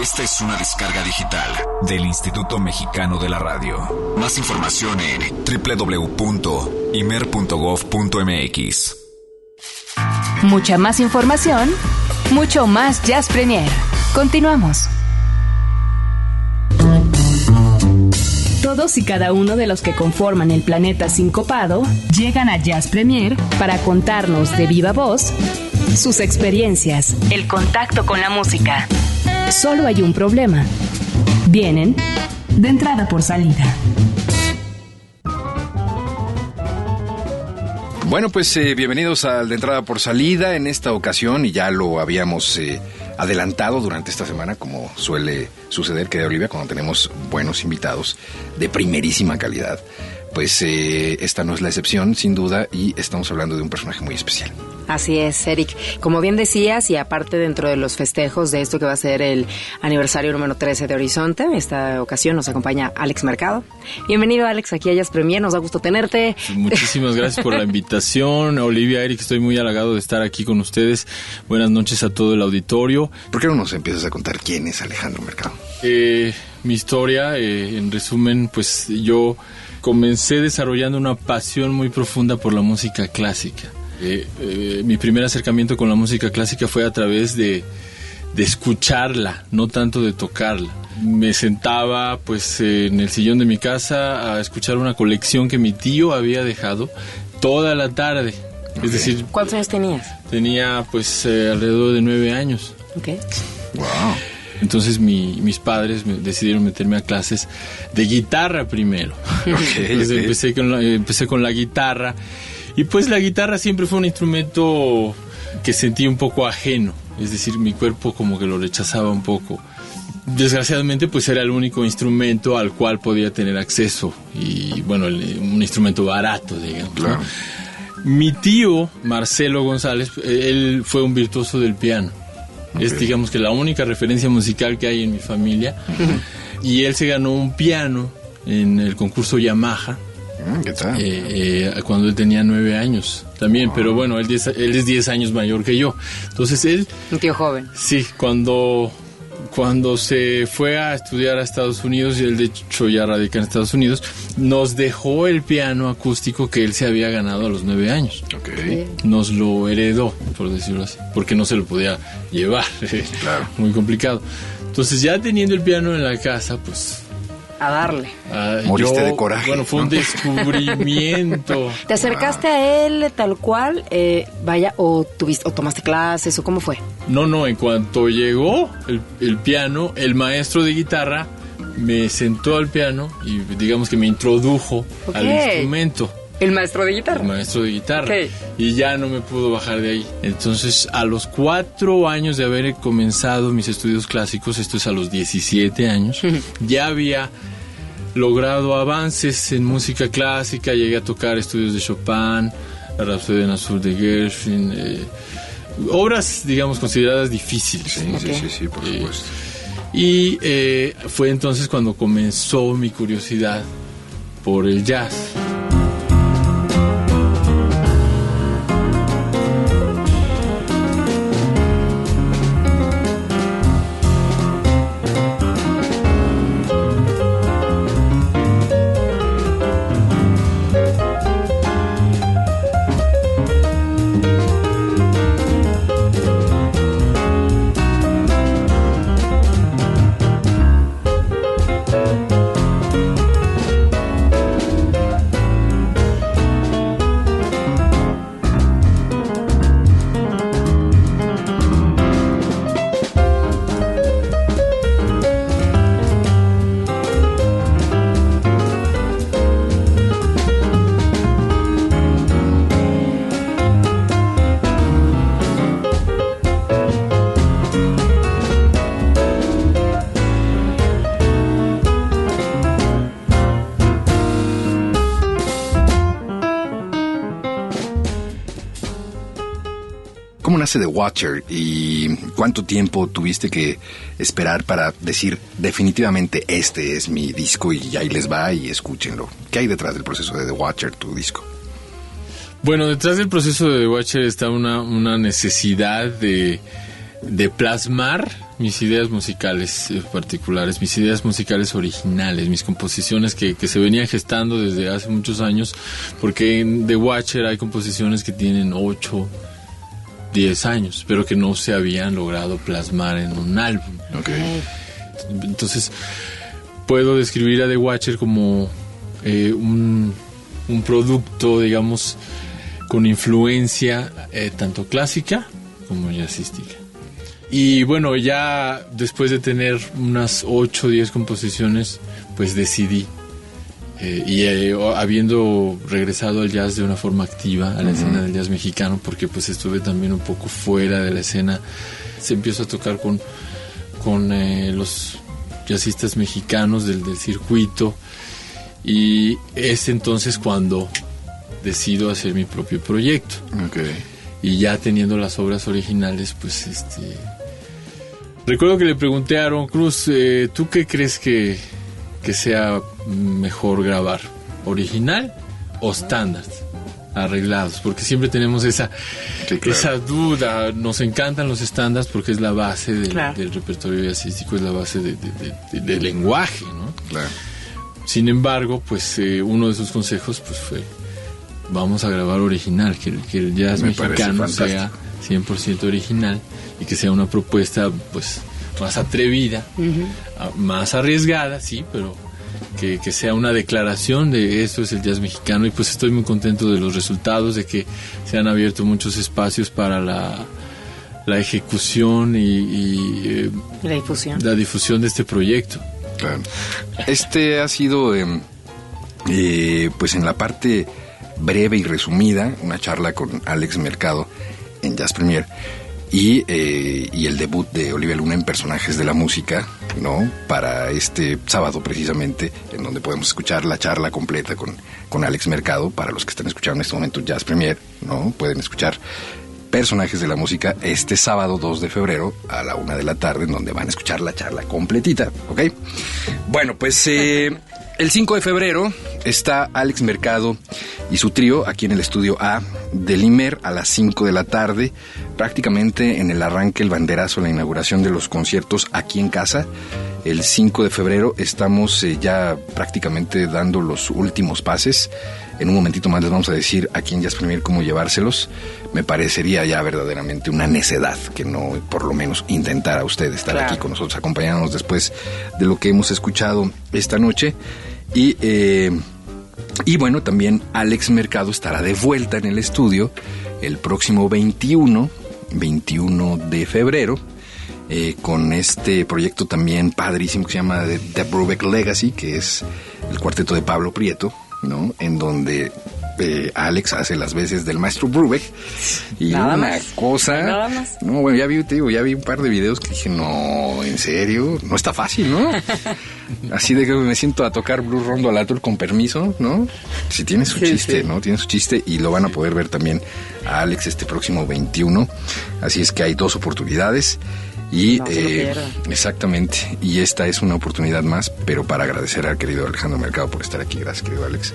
Esta es una descarga digital del Instituto Mexicano de la Radio. Más información en www.imer.gov.mx. Mucha más información, mucho más Jazz Premier. Continuamos. Todos y cada uno de los que conforman el planeta sincopado llegan a Jazz Premier para contarnos de viva voz sus experiencias, el contacto con la música. Solo hay un problema. Vienen de entrada por salida. Bueno, pues eh, bienvenidos al de entrada por salida en esta ocasión y ya lo habíamos eh, adelantado durante esta semana como suele suceder que de Olivia cuando tenemos buenos invitados de primerísima calidad. Pues eh, esta no es la excepción sin duda y estamos hablando de un personaje muy especial. Así es, Eric. Como bien decías, y aparte dentro de los festejos de esto que va a ser el aniversario número 13 de Horizonte, esta ocasión nos acompaña Alex Mercado. Bienvenido, Alex, aquí a Ellas Premier, nos da gusto tenerte. Muchísimas gracias por la invitación. Olivia, Eric, estoy muy halagado de estar aquí con ustedes. Buenas noches a todo el auditorio. ¿Por qué no nos empiezas a contar quién es Alejandro Mercado? Eh, mi historia, eh, en resumen, pues yo comencé desarrollando una pasión muy profunda por la música clásica. Eh, eh, mi primer acercamiento con la música clásica fue a través de, de escucharla, no tanto de tocarla. Me sentaba pues en el sillón de mi casa a escuchar una colección que mi tío había dejado toda la tarde. Es decir, ¿cuántos años tenías? Tenía pues eh, alrededor de nueve años. Ok. Wow. Entonces mi, mis padres me decidieron meterme a clases de guitarra primero. Entonces ok. Empecé, con la, empecé con la guitarra y pues la guitarra siempre fue un instrumento que sentí un poco ajeno, es decir, mi cuerpo como que lo rechazaba un poco. Desgraciadamente pues era el único instrumento al cual podía tener acceso y bueno, un instrumento barato, digamos. ¿no? Claro. Mi tío, Marcelo González, él fue un virtuoso del piano. Es digamos que la única referencia musical que hay en mi familia. y él se ganó un piano en el concurso Yamaha ¿Qué tal? eh, eh, cuando él tenía nueve años también, pero bueno, él, diez- él es diez años mayor que yo. Entonces él, Un tío joven. sí, cuando, cuando se fue a estudiar a Estados Unidos, y él de hecho ya radica en Estados Unidos, nos dejó el piano acústico que él se había ganado a los nueve años. ok. Nos lo heredó, por decirlo así, porque no se lo podía llevar. Claro. Muy complicado. Entonces ya teniendo el piano en la casa, pues A darle. Ah, Moriste yo- de coraje, Bueno, fue un ¿no? descubrimiento. ¿Te acercaste a él tal cual? eh, vaya, o tuviste, o tomaste clases, o cómo fue? No, no, en cuanto llegó el, el piano, el maestro de guitarra me sentó al piano y digamos que me introdujo al instrumento. El maestro de guitarra. El maestro de guitarra. Ok. Y ya no me pudo bajar de ahí. Entonces, a los cuatro años de haber comenzado mis estudios clásicos, esto es a los 17 años, ya había logrado avances en música clásica, llegué a tocar estudios de Chopin, la Rhapsody en Azul de Gershwin, eh, obras, digamos, consideradas difíciles. Sí, sí, sí, sí, por supuesto. Y eh, fue entonces cuando comenzó mi curiosidad por el jazz. ¿Cómo nace The Watcher y cuánto tiempo tuviste que esperar para decir definitivamente este es mi disco y ahí les va y escúchenlo? ¿Qué hay detrás del proceso de The Watcher, tu disco? Bueno, detrás del proceso de The Watcher está una, una necesidad de, de plasmar mis ideas musicales eh, particulares, mis ideas musicales originales, mis composiciones que, que, se venían gestando desde hace muchos años, porque en The Watcher hay composiciones que tienen 8, 10 años, pero que no se habían logrado plasmar en un álbum. Entonces, puedo describir a The Watcher como eh, un, un, producto, digamos, con influencia eh, tanto clásica como jazzística. Y bueno, ya después de tener unas 8 o 10 composiciones, pues decidí. Eh, y eh, habiendo regresado al jazz de una forma activa, a la escena del jazz mexicano, porque pues estuve también un poco fuera de la escena, se empiezo a tocar con, con eh, los jazzistas mexicanos del, del circuito. Y es entonces cuando decido hacer mi propio proyecto. Okay. Y ya teniendo las obras originales, pues este Recuerdo que le pregunté a Aaron Cruz, eh, ¿tú qué crees que, que, sea mejor grabar? ¿Original o estándar? Arreglados, porque siempre tenemos esa, sí, claro. esa duda. Nos encantan los estándares porque es la base del, claro. del repertorio jazzístico, es la base de, de, del lenguaje, ¿no? Claro. Sin embargo, pues eh, uno de sus consejos pues fue, vamos a grabar original, que, que el jazz Me mexicano sea 100% original y que sea una propuesta pues más atrevida, uh -huh. más arriesgada, sí, pero que, que, sea una declaración de esto es el jazz mexicano y pues estoy muy contento de los resultados, de que se han abierto muchos espacios para la, la ejecución y, y eh, la difusión. la difusión de este proyecto. Claro. Este ha sido eh, eh, pues en la parte breve y resumida, una charla con Alex Mercado en Jazz Premier y, eh, y, el debut de Olivia Luna en Personajes de la Música, ¿no? Para este sábado precisamente, en donde podemos escuchar la charla completa con, con Alex Mercado, para los que están escuchando en este momento Jazz Premier, ¿no? Pueden escuchar Personajes de la Música este sábado 2 de febrero a la una de la tarde, en donde van a escuchar la charla completita, ¿ok? Bueno, pues eh, el 5 de febrero está Alex Mercado y su trío aquí en el estudio A del IMER a las 5 de la tarde, prácticamente en el arranque, el banderazo, la inauguración de los conciertos aquí en casa. El 5 de febrero estamos eh, ya prácticamente dando los últimos pases. En un momentito más les vamos a decir aquí en Jazz Premier cómo llevárselos. Me parecería ya verdaderamente una necedad que no, por lo menos, intentara usted estar claro. aquí con nosotros, acompañándonos después de lo que hemos escuchado esta noche. Y, eh, y bueno, también Alex Mercado estará de vuelta en el estudio el próximo 21, 21 de febrero. Eh, con este proyecto también padrísimo que se llama The, The Brubeck Legacy, que es el cuarteto de Pablo Prieto, ¿no? En donde eh, Alex hace las veces del maestro Brubeck. Y Nada una más. cosa Nada más. no bueno ya vi te digo ya vi un par de videos que dije no en serio no está fácil no así de que me siento a tocar Blue Rondo Alatul con permiso no si tiene su Sí, chiste sí. no tiene su chiste y lo van a poder ver también a Alex este próximo 21 así es que hay dos oportunidades y No eh, exactamente y esta es una oportunidad más pero para agradecer al querido Alejandro Mercado por estar aquí. Gracias querido Alex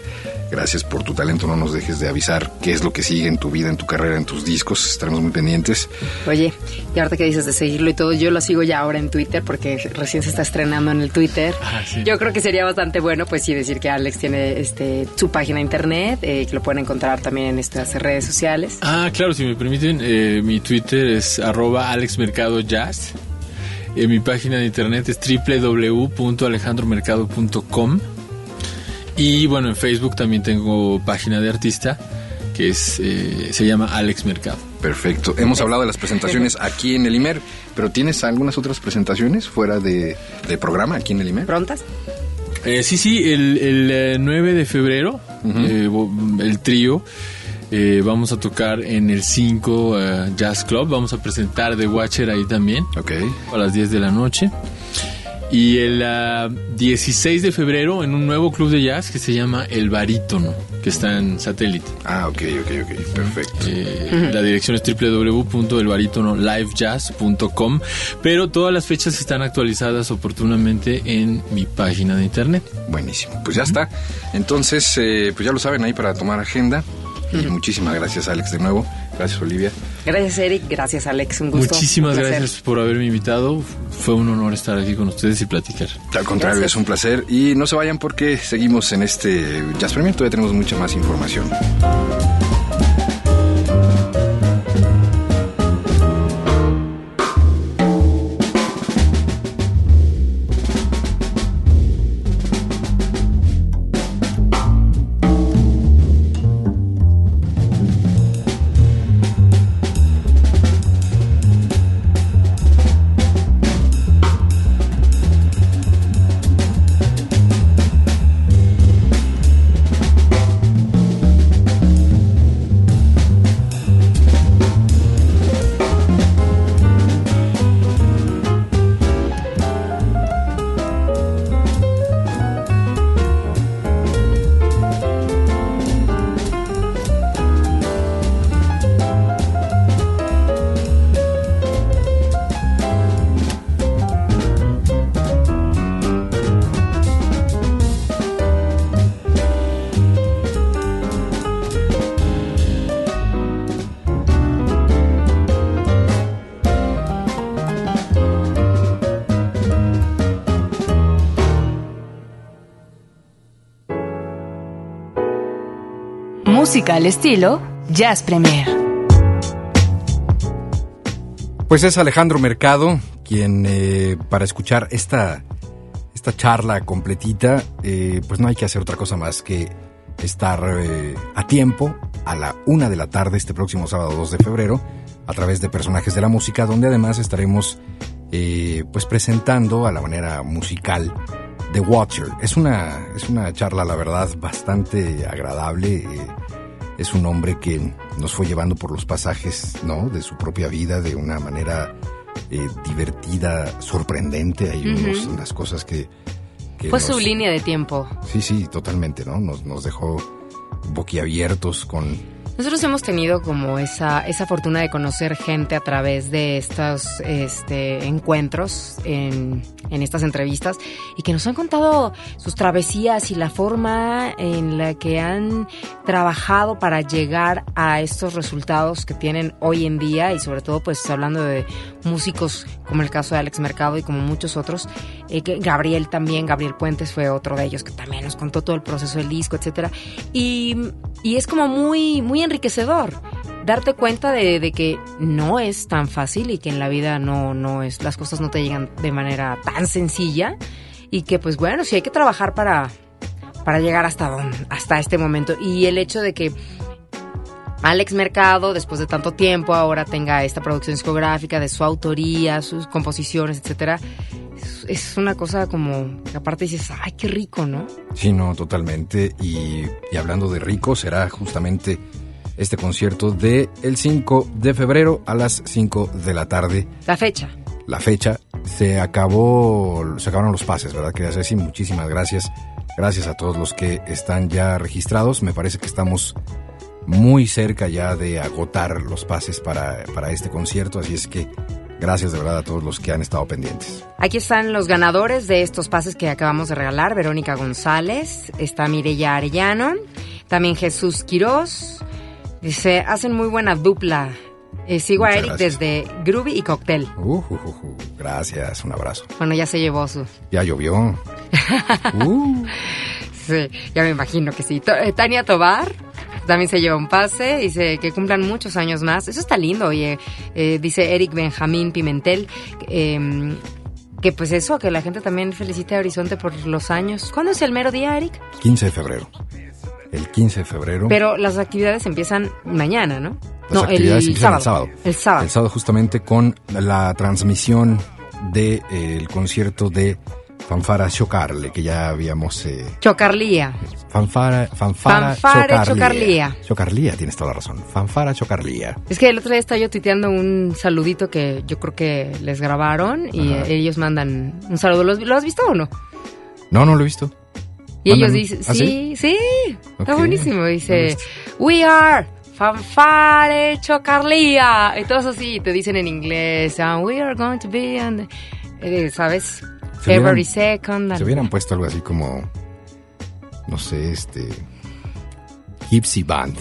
gracias por tu talento no nos dejes de avisar qué es lo que sigue en tu vida en tu carrera en tus discos estaremos muy pendientes Oye, y ahorita que dices de seguirlo y todo, yo lo sigo ya ahora en Twitter porque recién se está estrenando en el Twitter. Ah, sí. Yo creo que sería bastante bueno, pues sí, decir que Alex tiene este su página de internet, eh, que lo pueden encontrar también en nuestras redes sociales. Ah, claro, si me permiten, eh, mi Twitter es arroba alexmercadojazz. Eh, mi página de internet es www.alejandromercado.com. Y bueno, en Facebook también tengo página de artista que es eh, se llama Alex Mercado. perfecto hemos hablado de las presentaciones aquí en el IMER pero tienes algunas otras presentaciones fuera de, de programa aquí en el IMER ¿Prontas? Eh, sí, sí, el, el, eh, 9 de febrero, Ujú. eh, vo- el trío, eh, vamos a tocar en el 5 eh, Jazz Club, vamos a presentar The Watcher ahí también, ok a las 10 de la noche. Y el ah, 16 de febrero en un nuevo club de jazz que se llama El Barítono, que está en satélite. ah ok ok ok perfecto Eh, La dirección es www.elbaritono.livejazz.com, pero todas las fechas están actualizadas oportunamente en mi página de internet. Buenísimo, pues ya está. Entonces, eh, pues ya lo saben ahí para tomar agenda. Muchísimas gracias, Alex, de nuevo. Gracias, Olivia. Gracias, Eric. Gracias, Alex. Un gusto. Muchísimas gracias por haberme invitado. Fue un honor estar aquí con ustedes y platicar. Al contrario, es un placer. Y no se vayan porque seguimos en este Jazz Premier. Todavía tenemos mucha más información. Música al estilo Jazz Premier. Pues es Alejandro Mercado quien eh, para escuchar esta, esta charla completita, eh, pues no hay que hacer otra cosa más que estar eh, a tiempo a la una de la tarde este próximo sábado 2 de febrero a través de Personajes de la Música, donde además estaremos pues presentando a la manera musical The Watcher. Es una, es una charla, la verdad, bastante agradable es un hombre que nos fue llevando por los pasajes, ¿no? De su propia vida de una manera eh, divertida, sorprendente. Hay unas cosas que... fue su línea de tiempo. Sí, sí, totalmente, ¿no? Nos, nos dejó boquiabiertos con nosotros hemos tenido como esa, esa fortuna de conocer gente a través de estos este, encuentros en, en estas entrevistas y que nos han contado sus travesías y la forma en la que han trabajado para llegar a estos resultados que tienen hoy en día y sobre todo pues hablando de músicos como el caso de Alex Mercado y como muchos otros, eh, Gabriel también, Gabriel Puentes fue otro de ellos que también nos contó todo el proceso del disco, etcétera. Y, es como muy, muy enriquecedor darte cuenta de, que no es tan fácil y que en la vida no, no es, las cosas no te llegan de manera tan sencilla y que pues bueno, sí hay que trabajar para, para llegar hasta, hasta este momento. Y el hecho de que Alex Mercado, después de tanto tiempo, ahora tenga esta producción discográfica de su autoría, sus composiciones, etcétera, es, una cosa como que aparte dices, ay, qué rico, ¿no? Sí, no, totalmente. Y, y hablando de rico, será justamente este concierto de el 5 de febrero a las 5 de la tarde. La fecha. La fecha. Se acabó, se acabaron los pases, ¿verdad? Quería decir muchísimas gracias. Gracias a todos los que están ya registrados. Me parece que estamos muy cerca ya de agotar los pases para, para este concierto, así es que gracias de verdad a todos los que han estado pendientes. Aquí están los ganadores de estos pases que acabamos de regalar. Verónica González, está Mireya Arellano, también Jesús Quirós, Dice, hacen muy buena dupla. Eh, sigo a Eric desde Groovy y Cocktail. Uh, uh, uh, gracias, un abrazo. Bueno, ya se llevó su. Ya llovió. Sí, ya me imagino que sí. Eh, Tania Tobar también se lleva un pase. Dice que cumplan muchos años más. Eso está lindo, oye. Eh, dice Eric Benjamín Pimentel. Em, que pues eso, que la gente también felicite a Horizonte por los años. ¿Cuándo es el mero día, Eric? 15 de febrero el 15 de febrero. Pero las actividades empiezan mañana, ¿no? Las actividades empiezan el sábado. El sábado. El sábado justamente con la transmisión del de, eh, concierto de Fanfara Chocarle, que ya habíamos... Eh, Chocarlía. Fanfara, fanfara Fanfara Chocarlía. Chocarlía, tienes toda la razón. Fanfara Chocarlía. Es que el otro día estaba yo tuiteando un saludito que yo creo que les grabaron y ellos mandan un saludo. ¿Lo has visto o no? No, no lo he visto. Y ellos dicen, ¿Ah, sí, sí, está buenísimo. Dice, we are fanfare chocarlía. Y todos así, te dicen en inglés, and we are going to be, on eh, ¿sabes? Every second. Se hubieran puesto algo así como, no sé, este, Gypsy Band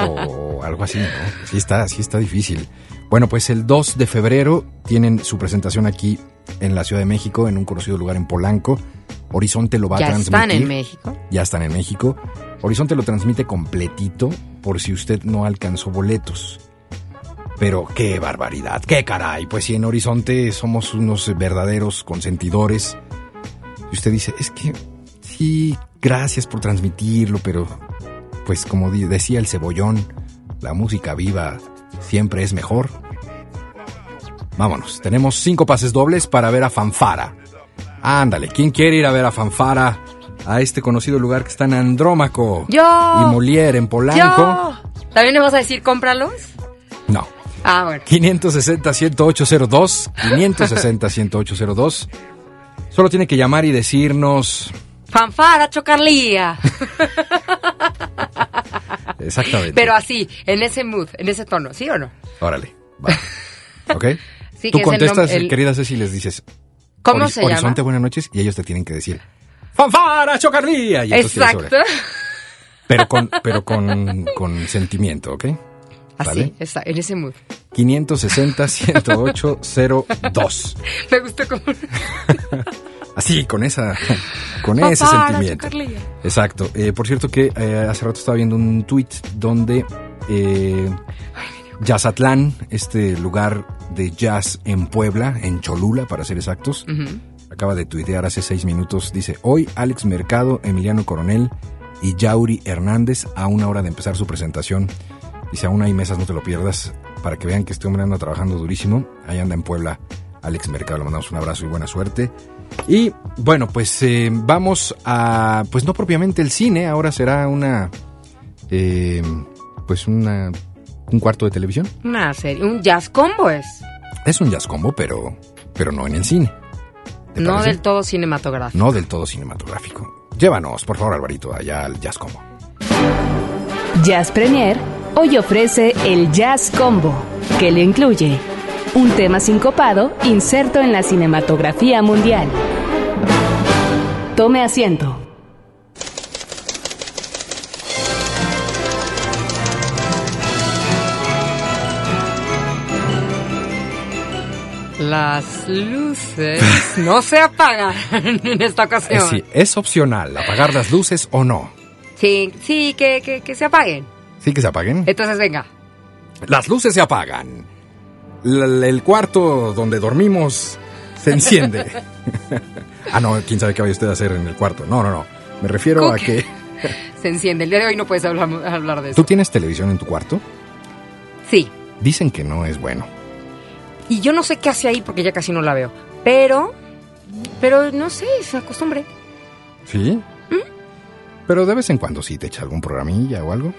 o algo así, ¿no? Sí está, sí está difícil. Bueno, pues el 2 de febrero tienen su presentación aquí en la Ciudad de México, en un conocido lugar en Polanco. Horizonte lo va a ¿Ya transmitir. están en México? Ya están en México. Horizonte lo transmite completito por si usted no alcanzó boletos. Pero qué barbaridad, qué caray. Pues si en Horizonte somos unos verdaderos consentidores. Y usted dice, es que sí, gracias por transmitirlo, pero pues como decía el cebollón, la música viva siempre es mejor. Vámonos, tenemos cinco pases dobles para ver a Fanfara. Ándale, ¿quién quiere ir a ver a Fanfara? A este conocido lugar que está en Andrómaco. ¡Yo! Y Molière en Polanco. ¡Yo! ¿También le vas a decir cómpralos? No. Ah, bueno. 560-10802. 560-10802. Solo tiene que llamar y decirnos. Fanfara, chocarlía. Exactamente. Pero así, en ese mood, en ese tono, ¿sí o no? Órale, va. ¿Ok? Sí, Tú que contestas, el- querida Ceci, y les dices. ¿Cómo "Hori- se llama? Horizonte, buenas noches. Y ellos te tienen que decir. ¡Fanfara, chocarlía! Y Exacto. Pero con, pero con, con sentimiento, ¿ok? Así, ¿Vale? está, en ese mood. 560-108-02. Me gustó como... Así, con esa, con ese sentimiento. Exacto. Eh, por cierto que eh, hace rato estaba viendo un tweet donde eh, Jazzatlán, este lugar de jazz en Puebla, en Cholula, para ser exactos, acaba de tuitear hace seis minutos. Dice, hoy Alex Mercado, Emiliano Coronel y Yauri Hernández a una hora de empezar su presentación. Dice, aún hay mesas, no te lo pierdas, para que vean que este hombre anda trabajando durísimo. Ahí anda en Puebla, Alex Mercado, le mandamos un abrazo y buena suerte. Y bueno, pues eh, vamos a, pues no propiamente el cine, ahora será una, eh, pues una, un cuarto de televisión. Una serie, un jazz combo es. Es un jazz combo, pero, pero no en el cine. ¿Te No parece? del todo cinematográfico. No del todo cinematográfico. Llévanos, por favor, Alvarito, allá al jazz combo. Jazz Premier hoy ofrece el Jazz Combo, que le incluye un tema sincopado inserto en la cinematografía mundial. Tome asiento. Las luces no se apagan en esta Eh, ocasión. sí, es opcional apagar las luces o no. Sí, sí, que, que, que se apaguen. Sí que se apaguen. Entonces, venga. Las luces se apagan. L- el cuarto donde dormimos se enciende. ah, no, quién sabe qué vaya usted a hacer en el cuarto. No, no, no. Me refiero ¿Cómo a que? Se enciende. El día de hoy no puedes hablar, hablar de eso. ¿Tú tienes televisión en tu cuarto? Sí. Dicen que no es bueno. Y yo no sé qué hace ahí porque ya casi no la veo. Pero, pero no sé, se acostumbre. ¿Sí? Pero de vez en cuando sí te echa algún programilla o algo.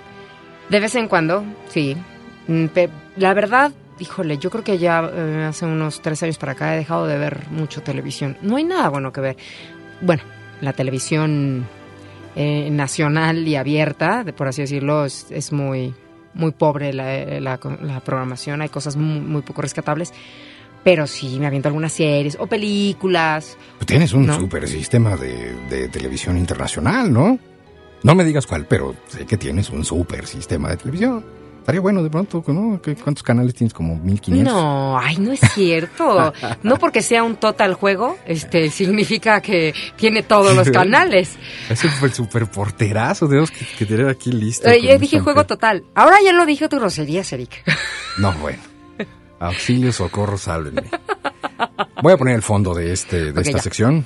De vez en cuando, sí. Mm, La verdad, híjole, yo creo que ya eh, hace unos tres años para acá he dejado de ver mucho televisión. No hay nada bueno que ver. Bueno, la televisión eh, nacional y abierta, por así decirlo, es, es muy, muy pobre la, la- la programación. Hay cosas muy, muy poco rescatables. Pero sí, me aviento algunas series o películas. Pues tienes un No. super sistema de, de televisión internacional, ¿no? No me digas cuál, pero sé que tienes un super sistema de televisión. Estaría bueno de pronto, ¿no? ¿Qué- ¿Cuántos canales tienes? ¿Como 1500? No, ay, no es cierto. No porque sea un total juego, este, significa que tiene todos los canales. Es el super porterazo, tenemos que, que tener aquí listo. Eh, yo un dije juego total. Ahora ya lo dije tu groserías, Eric. No, bueno. Auxilio, socorro, sálvenme. Voy a poner el fondo de, este, de esta ya. sección.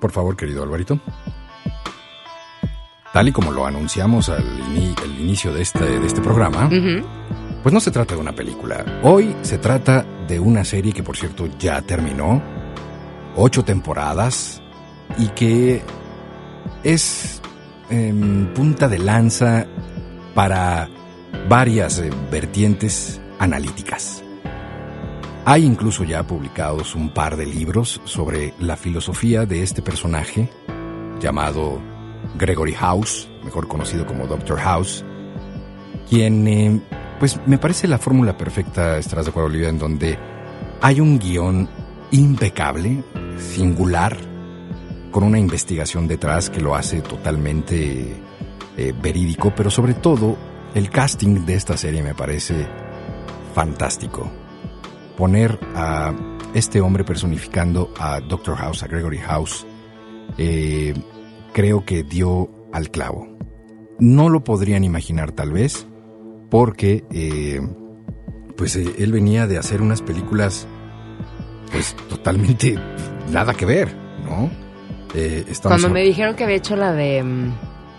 Por favor, querido Alvarito. Tal y como lo anunciamos al ini- el inicio de este, de este programa, pues no se trata de una película. Hoy se trata de una serie que, por cierto, ya terminó. Ocho temporadas. Y que es em, punta de lanza para varias eh, vertientes analíticas. Hay incluso ya publicados un par de libros sobre la filosofía de este personaje llamado Gregory House, mejor conocido como Doctor House, quien, eh, pues me parece la fórmula perfecta, estarás de acuerdo, Olivia, en donde hay un guion impecable, singular, con una investigación detrás que lo hace totalmente eh, verídico, pero sobre todo el casting de esta serie me parece fantástico. Poner a este hombre personificando a Doctor House, a Gregory House, eh, creo que dio al clavo. No lo podrían imaginar tal vez, porque eh, pues eh, él venía de hacer unas películas pues totalmente nada que ver, ¿no? Eh, Cuando me dijeron que había hecho la de um,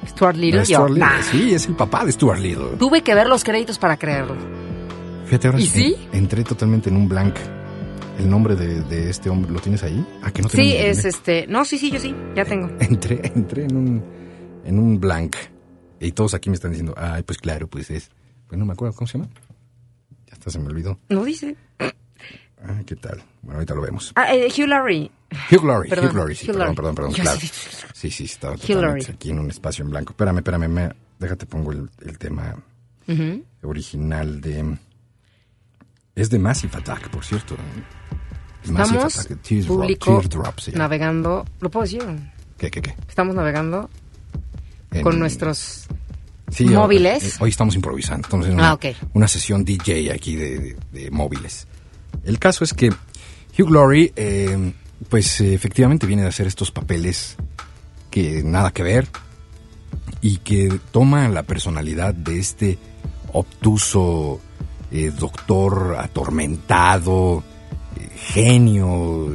Stuart Little, yo, sí, es el papá de Stuart Little. Tuve que ver los créditos para creerlo. Fíjate, ahora ¿Y sí? entré totalmente en un blank. ¿El nombre de, este hombre lo tienes ahí? ¿A ah, que no Sí, es este. No, sí, sí, yo sí, ya tengo. Entré, entré en un, en un blank. Y todos aquí me están diciendo, ay, pues claro, pues es. Pues no me acuerdo, ¿cómo se llama? Ya hasta se me olvidó. No dice. Ah, ¿qué tal? Bueno, ahorita lo vemos. Ah, eh, Hugh Laurie. Hugh Laurie, Hugh Laurie, sí, perdón, perdón, perdón, claro. Sí, sí, estaba totalmente aquí en un espacio en blanco. Espérame, espérame, me, déjate pongo el, el tema original de... Es de Massive Attack, por cierto. Estamos Attack, Tears público navegando... ¿Lo puedo decir? ¿Qué, qué, qué? Estamos navegando con nuestros móviles. Hoy, estamos improvisando. Estamos en ah, una, sesión DJ aquí de, móviles. El caso es que Hugh Laurie, eh, pues efectivamente viene de hacer estos papeles que nada que ver y que toma la personalidad de este obtuso eh, doctor atormentado, eh, genio,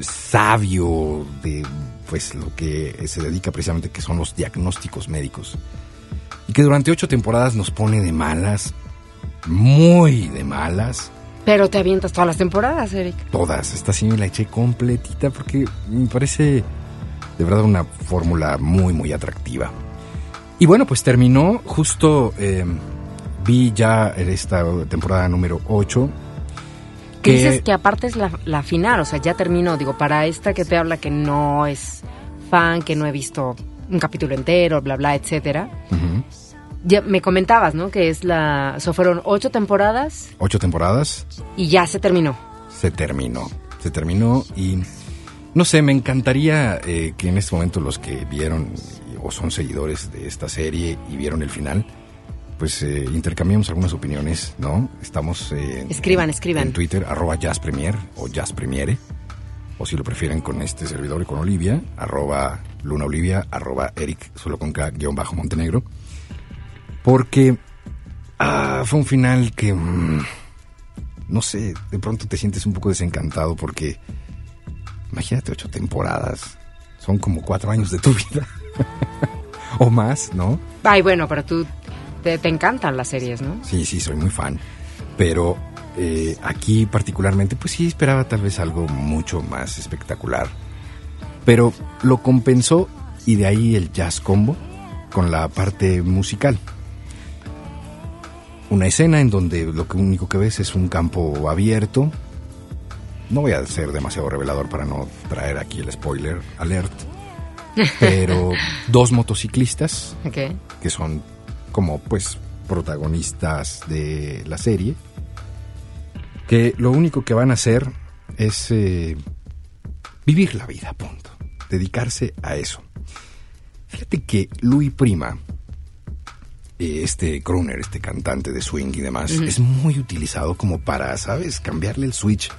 sabio de pues lo que se dedica precisamente que son los diagnósticos médicos. Y que durante ocho temporadas nos pone de malas, muy de malas. Pero te avientas todas las temporadas, Eric. Todas. Esta sí me la eché completita porque me parece de verdad una fórmula muy, muy atractiva. Y bueno, pues terminó justo, eh, vi ya esta temporada número 8 que dices que aparte es la, final, o sea, ya terminó. Digo, para esta que te habla que no es fan, que no he visto un capítulo entero, bla, bla, etcétera. Ya me comentabas, ¿no? Que es la. O sea, fueron ocho temporadas. Ocho temporadas. Y ya se terminó. Se terminó. Se terminó y. No sé, me encantaría eh, que en este momento los que vieron o son seguidores de esta serie y vieron el final, pues eh, intercambiamos algunas opiniones, ¿no? Estamos en, escriban, escriban. en Twitter, arroba jazzpremier o jazzpremiere, o si lo prefieren con este servidor y con Olivia, arroba lunaolivia, arroba eric, solo con K, guion bajo Montenegro, porque ah, fue un final que, mm, no sé, de pronto te sientes un poco desencantado porque, imagínate, ocho temporadas, son como cuatro años de tu vida. o más, ¿no? Ay, bueno, pero tú te, encantan las series, ¿no? Sí, sí, soy muy fan. Pero eh, aquí particularmente, pues sí esperaba tal vez algo mucho más espectacular. Pero lo compensó y de ahí el jazz combo con la parte musical. Una escena en donde lo único que ves es un campo abierto. No voy a ser demasiado revelador para no traer aquí el spoiler alert. Pero dos motociclistas que son como pues protagonistas de la serie, que lo único que van a hacer es eh, vivir la vida, punto, dedicarse a eso. Fíjate que Louis Prima, eh, este crooner, este cantante de swing y demás, es muy utilizado como para, ¿sabes?, cambiarle el switch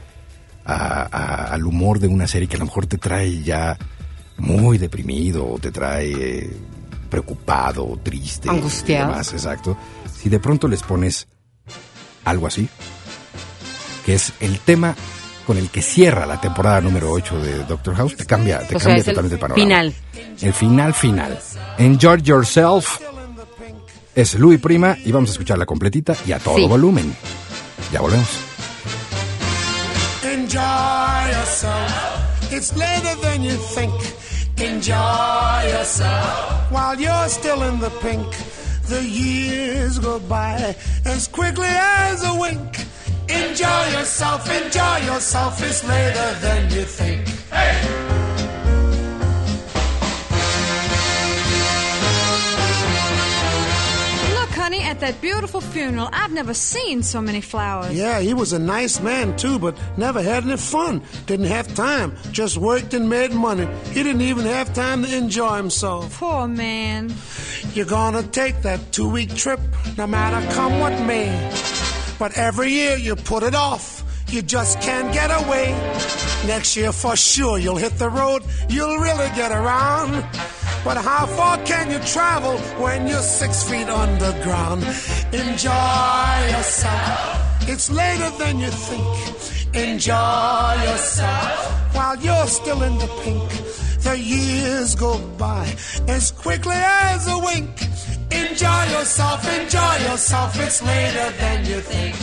al humor de una serie que a lo mejor te trae ya muy deprimido o te trae preocupado, triste, angustiado. Más, exacto. Si de pronto les pones algo así, que es el tema con el que cierra la temporada número 8 de Doctor House, te cambia, te cambia totalmente el, panorama. Final. El final final. Enjoy yourself. Es Louis Prima y vamos a escucharla completita y a todo volumen. Ya volvemos. Enjoy yourself. It's later than you think. Enjoy yourself while you're still in the pink. The years go by as quickly as a wink. Enjoy yourself, enjoy yourself, it's later than you think. Hey! At that beautiful funeral. I've never seen so many flowers. Yeah, he was a nice man too, but never had any fun. Didn't have time. Just worked and made money. He didn't even have time to enjoy himself. Poor man. You're gonna take that two week trip, no matter come what may. But every year you put it off. You just can't get away. Next year for sure you'll hit the road. You'll really get around. But how far can you travel when you're six feet underground? Enjoy yourself. It's later than you think. Enjoy yourself while you're still in the pink. The years go by as quickly as a wink. Enjoy yourself, enjoy yourself. It's later than you think.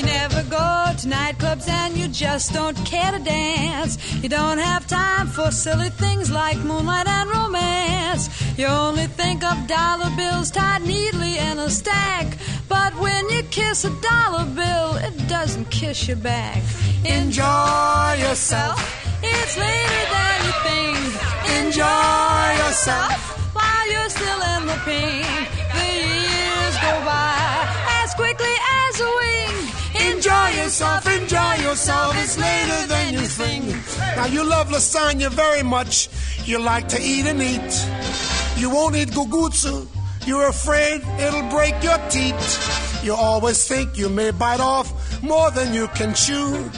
You never go to nightclubs and you just don't care to dance. You don't have time for silly things like moonlight and romance. You only think of dollar bills tied neatly in a stack. But when you kiss a dollar bill, it doesn't kiss you back. Enjoy yourself. It's later than you think. Enjoy yourself. While you're still in the pink, the years go by as quickly as a wink. Enjoy yourself, enjoy yourself. It's later than you think. Now you love lasagna very much. You like to eat and eat. You won't eat gugutsu. You're afraid it'll break your teeth. You always think you may bite off more than you can chew.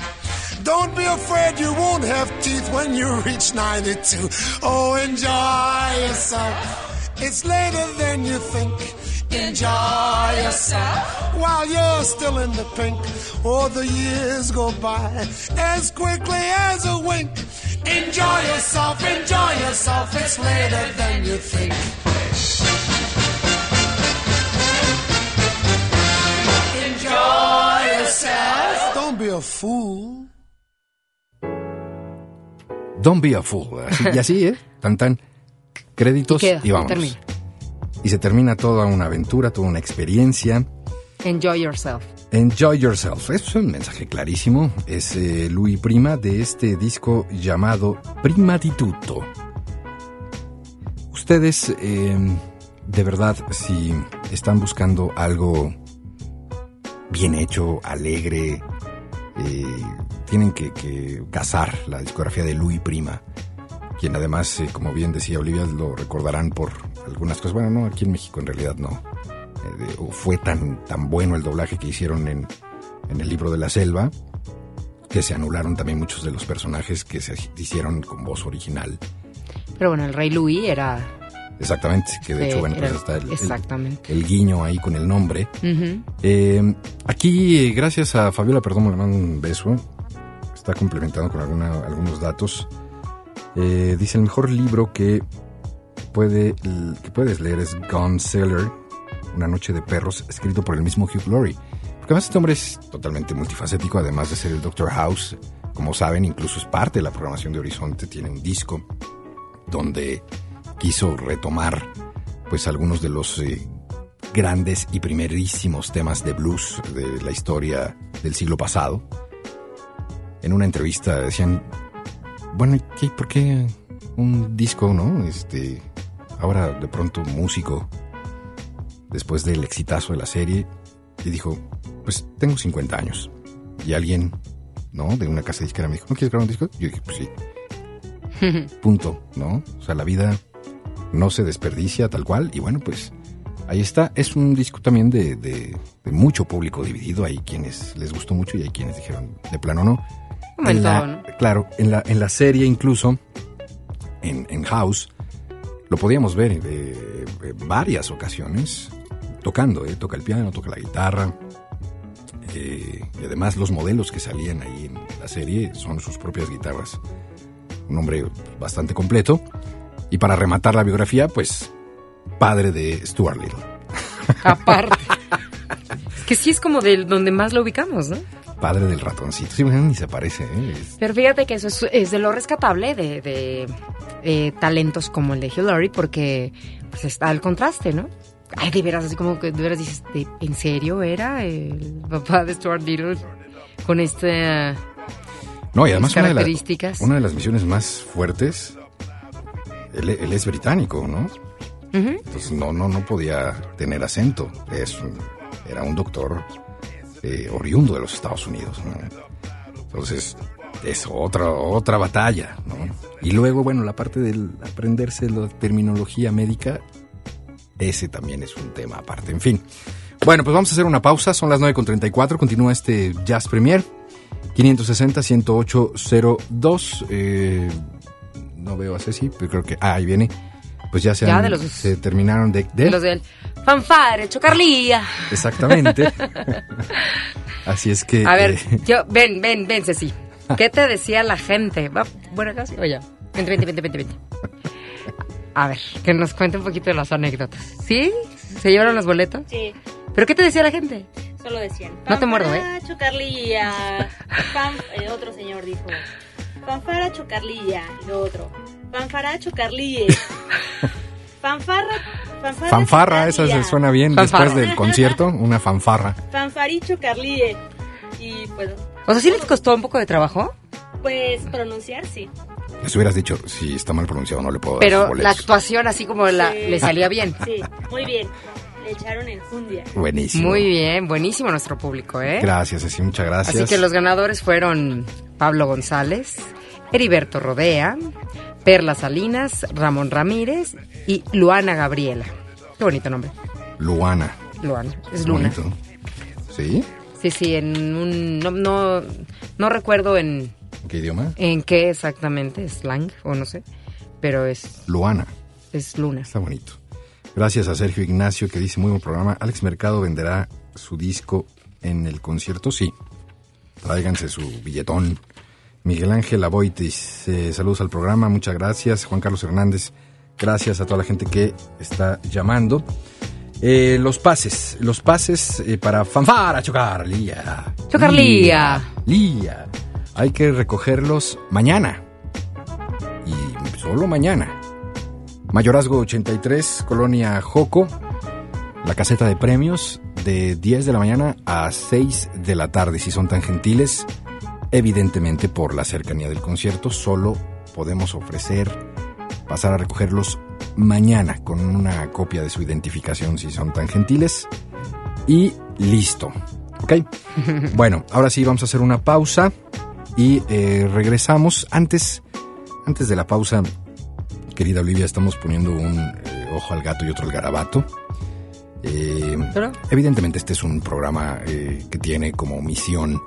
Don't be afraid you won't have teeth when you reach 92. Oh, enjoy yourself. It's later than you think. Enjoy yourself while you're still in the pink. Oh, the years go by as quickly as a wink. Enjoy yourself, enjoy yourself. It's later than you think. Enjoy yourself. Don't be a fool. Don't be a fool. Así- y así, ¿eh? Tan tan. Créditos Y y vamos. Y se termina toda una aventura, toda una experiencia. Enjoy yourself. Enjoy yourself. Es un mensaje clarísimo. Es eh, Louis Prima de este disco llamado Prima di Tutto. Ustedes, eh, de verdad, si están buscando algo bien hecho, alegre, eh, tienen que, que cazar la discografía de Louis Prima, quien además, eh, como bien decía Olivia, lo recordarán por algunas cosas. Bueno, no, aquí en México en realidad no. Eh, fue tan, tan bueno el doblaje que hicieron en, en el libro de la selva que se anularon también muchos de los personajes que se hicieron con voz original. Pero bueno, el rey Louis era... Exactamente, que de hecho, bueno, pues está el, el- exactamente. el guiño ahí con el nombre. Eh, aquí, eh, gracias a Fabiola Perdomo, le mando un beso. Está complementando con alguna- algunos datos. Eh, dice, el mejor libro que, puede, que puedes leer es Gone Una noche de perros, escrito por el mismo Hugh Laurie. Porque además este hombre es totalmente multifacético, además de ser el Doctor House. Como saben, incluso es parte de la programación de Horizonte. Tiene un disco donde quiso retomar pues algunos de los eh, grandes y primerísimos temas de blues de la historia del siglo pasado. En una entrevista decían, bueno, ¿qué, ¿por qué un disco, no? Este, ahora de pronto músico, después del exitazo de la serie, y dijo, pues tengo 50 años. Y alguien, ¿no? De una casa disquera me dijo, ¿no quieres grabar un disco? Yo dije, pues sí. Punto, ¿no? O sea, la vida no se desperdicia tal cual. Y bueno, pues ahí está. Es un disco también de, de- de mucho público dividido. Hay quienes les gustó mucho y hay quienes dijeron de plano no. En En la- todo, ¿no? Claro, en la, en la serie incluso, en, en House, lo podíamos ver eh, eh, varias ocasiones tocando. eh, Toca el piano, toca la guitarra. eh, y además los modelos que salían ahí en la serie son sus propias guitarras. Un hombre bastante completo. Y para rematar la biografía, pues padre de Stuart Little. Aparte. Es que sí es como de donde más lo ubicamos, ¿no? Padre del ratoncito. Sí, bueno, ni se parece. ¿eh? Es- Pero fíjate que eso es, es de lo rescatable de, de, eh, talentos como el de Hugh Laurie porque pues está el contraste, ¿no? Ay, de veras, así como que de veras dices, ¿de- ¿en serio era el papá de Stuart Little con esta... No, y además una de, la- características. una de las misiones más fuertes, él, él es británico, ¿no? Entonces no, no, no podía tener acento. Es era un doctor eh, oriundo de los Estados Unidos. Entonces es otra, otra batalla. ¿no? Y luego, bueno, la parte del aprenderse la terminología médica, ese también es un tema aparte. En fin. Bueno, pues vamos a hacer una pausa. Son las 9.34. Continúa este Jazz Premier. 560-10802. Eh, no veo a Ceci, pero creo que... Ah, ahí viene. Pues ya se, Ya han- de los- se terminaron de... de- De los del fanfare, chocarlía. Exactamente. Así es que... A ver, eh, yo, ven, ven, ven, Ceci. ¿Qué te decía la gente? Va, bueno, casi. Oye, vente, vente, vente, vente, vente. A ver, que nos cuente un poquito de las anécdotas. ¿Sí? ¿Se llevaron los boletos? Sí, ¿Pero qué te decía la gente? solo decían. No te muerdo, ¿eh? "Fanfara, Chocarlilla. Fan- eh, otro señor dijo. Fanfara chocarlilla. Y lo otro. Fanfara chocarlille. Fanfarra. Fanfarra. fanfarra, esa se suena bien Fanfarra. después del concierto. Una fanfarra. Fanfaricho carlille. Y pues, O sea, ¿sí les costó un poco de trabajo? pues pronunciar, sí. Les hubieras dicho, si está mal pronunciado, no le puedo dar Pero la actuación así como la, Sí. le salía bien. Sí, muy bien. Le echaron enjundia. Buenísimo. Muy bien, buenísimo nuestro público, ¿eh? Gracias, Ceci, muchas gracias. Así que los ganadores fueron Pablo González, Heriberto Rodea, Perla Salinas, Ramón Ramírez y Luana Gabriela. Qué bonito nombre. Luana. Luana, es Luna. Bonito. ¿Sí? Sí, sí, en un... No, no, no recuerdo en, ¿En qué idioma? en qué exactamente, slang o no sé, pero es, Luana. es Luna. Está bonito. Gracias a Sergio Ignacio que dice muy buen programa. Alex Mercado venderá su disco en el concierto. Sí. Tráiganse su billetón. Miguel Ángel Aboitis, eh, saludos al programa, muchas gracias. Juan Carlos Hernández, gracias a toda la gente que está llamando. Eh, los pases, los pases eh, para fanfara chocar, Lía. Chocar, Lía. Lía. Hay que recogerlos mañana. Y solo mañana. Mayorazgo 83, Colonia Joco, la caseta de premios de 10 de la mañana a 6 de la tarde, si son tan gentiles. Evidentemente, por la cercanía del concierto, solo podemos ofrecer pasar a recogerlos mañana con una copia de su identificación, si son tan gentiles. Y listo. ¿Ok? Bueno, ahora sí vamos a hacer una pausa y eh, regresamos. Antes, antes de la pausa, querida Olivia, estamos poniendo un eh, ojo al gato y otro al garabato. Eh, evidentemente este es un programa eh, que tiene como misión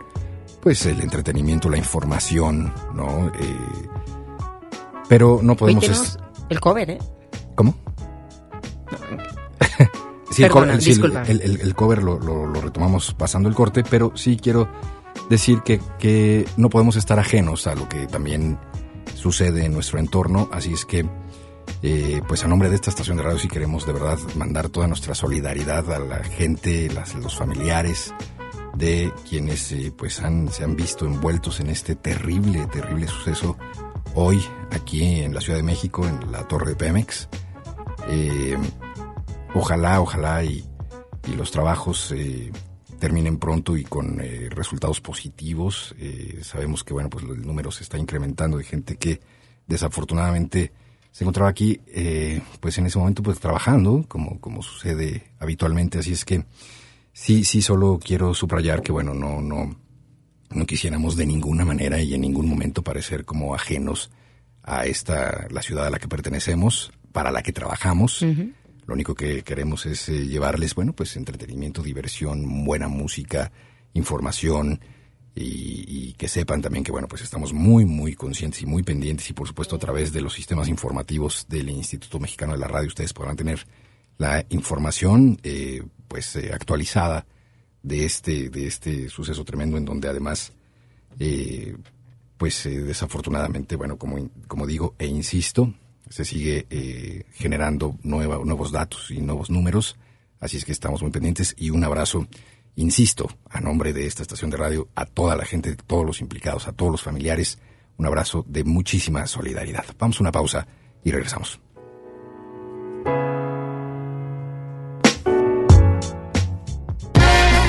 pues el entretenimiento, la información, ¿no? Eh, pero no podemos... el cover, ¿eh? ¿Cómo? Sí, el, cover, sí, el- disculpa. el- el- el cover lo, lo- lo retomamos pasando el corte, pero sí quiero decir que, que no podemos estar ajenos a lo que también sucede en nuestro entorno, así es que, eh, pues a nombre de esta estación de radio sí queremos de verdad mandar toda nuestra solidaridad a la gente, las- los familiares de quienes eh, pues han, se han visto envueltos en este terrible, terrible suceso hoy aquí en la Ciudad de México, en la Torre de Pemex. Eh, ojalá, ojalá y, los trabajos eh, terminen pronto y con eh, resultados positivos. Eh, sabemos que bueno, pues el número se está incrementando de gente que desafortunadamente se encontraba aquí, pues en ese momento pues trabajando, como, como sucede habitualmente. Así es que sí, sí, solo quiero subrayar que bueno, no, no, no quisiéramos de ninguna manera y en ningún momento parecer como ajenos a esta, la ciudad a la que pertenecemos, para la que trabajamos. Lo único que queremos es eh, llevarles, bueno, pues entretenimiento, diversión, buena música, información y, y que sepan también que, bueno, pues estamos muy, muy conscientes y muy pendientes y, por supuesto, a través de los sistemas informativos del Instituto Mexicano de la Radio, ustedes podrán tener la información, eh, pues, eh, actualizada de este, de este suceso tremendo en donde además, eh, pues eh, desafortunadamente, bueno, como, como digo e insisto, se sigue eh, generando nueva, nuevos datos y nuevos números, así es que estamos muy pendientes y un abrazo, insisto, a nombre de esta estación de radio, a toda la gente, todos los implicados, a todos los familiares, un abrazo de muchísima solidaridad. Vamos a una pausa y regresamos.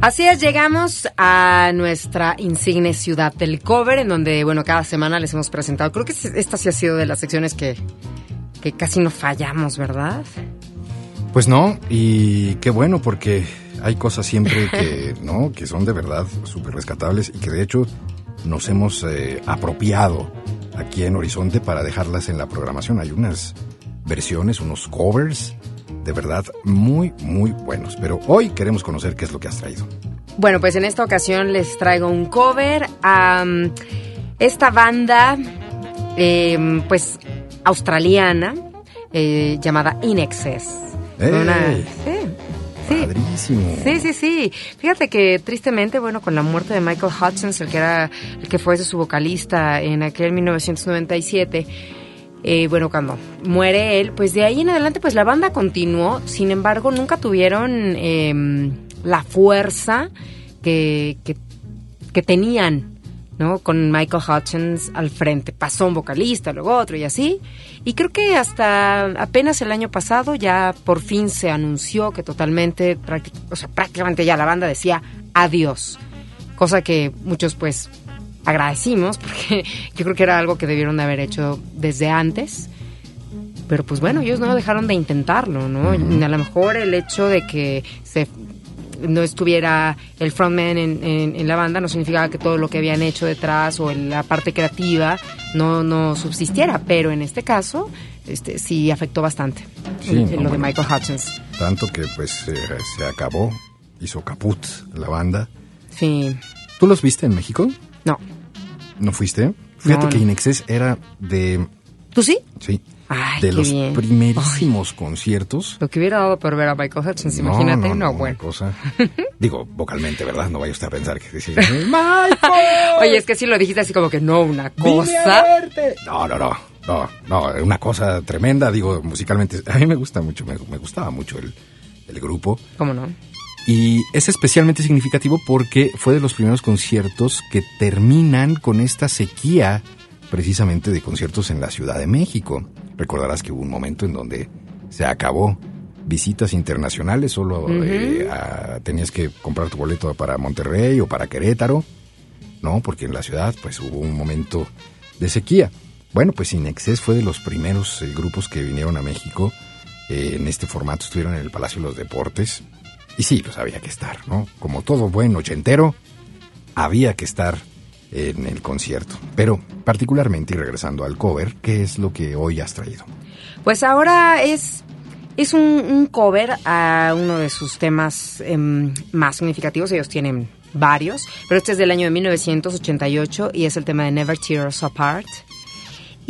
Así es, llegamos a nuestra insigne ciudad del cover, en donde, bueno, cada semana les hemos presentado. Creo que esta sí ha sido de las secciones que, que casi no fallamos, ¿verdad? Pues no, y qué bueno, porque hay cosas siempre que, ¿no? Que son de verdad súper rescatables y que de hecho nos hemos eh, apropiado aquí en Horizonte para dejarlas en la programación. Hay unas versiones, unos covers de verdad muy, muy buenos. Pero hoy queremos conocer qué es lo que has traído. Bueno, pues en esta ocasión les traigo un cover a um, esta banda, em, pues australiana, eh, llamada In Excess. ¡Ey! sí, Padrísimo. Sí, sí, sí. Fíjate que tristemente, bueno, con la muerte de Michael Hutchins, el que era, el que fue su vocalista en aquel 1997, eh, bueno, cuando muere él, pues de ahí en adelante, pues la banda continuó. Sin embargo, nunca tuvieron em, la fuerza que, que, que tenían, ¿no? Con Michael Hutchins al frente. Pasó un vocalista, luego otro y así. Y creo que hasta apenas el año pasado ya por fin se anunció que totalmente, o sea, prácticamente ya la banda decía adiós. Cosa que muchos pues agradecimos porque yo creo que era algo que debieron de haber hecho desde antes. Pero pues bueno, ellos no dejaron de intentarlo, ¿no? A lo mejor el hecho de que se no estuviera el frontman en, en- en la banda no significaba que todo lo que habían hecho detrás o en la parte creativa no, no subsistiera, pero en este caso este, sí afectó bastante Sí, el- no, lo de. Michael Hutchins. Tanto que pues eh, se acabó, hizo caput la banda. Sí, ¿Tú los viste en México? No. ¿No fuiste? Fíjate No, que no. Inexcess era de, ¿Tú sí? sí, Ay, de los bien. primerísimos conciertos. Lo que hubiera dado por ver a Michael Hutchins, imagínate, no, una bueno. cosa. Digo, vocalmente, ¿verdad? No vaya usted a pensar que dice, Michael. Oye, es que sí lo dijiste así como que no, una cosa. verte". No, no, no, no, no, una cosa tremenda, digo, musicalmente. A mí me gusta mucho, me, me gustaba mucho el, el grupo. ¿Cómo no? Y es especialmente significativo porque fue de los primeros conciertos que terminan con esta sequía precisamente de conciertos en la Ciudad de México. Recordarás que hubo un momento en donde se acabó visitas internacionales, solo eh, a- tenías que comprar tu boleto para Monterrey o para Querétaro, ¿no? Porque en la ciudad pues hubo un momento de sequía. Bueno, pues Inexcess fue de los primeros eh, grupos que vinieron a México eh, en este formato, estuvieron en el Palacio de los Deportes. Y sí, pues había que estar, ¿no? Como todo buen ochentero, había que estar en el concierto. Pero particularmente, y regresando al cover, ¿qué es lo que hoy has traído? Pues ahora es, es un, cover a uno de sus temas em, más significativos. Ellos tienen varios, pero este es del año de 1988 y es el tema de Never Tear Us Apart.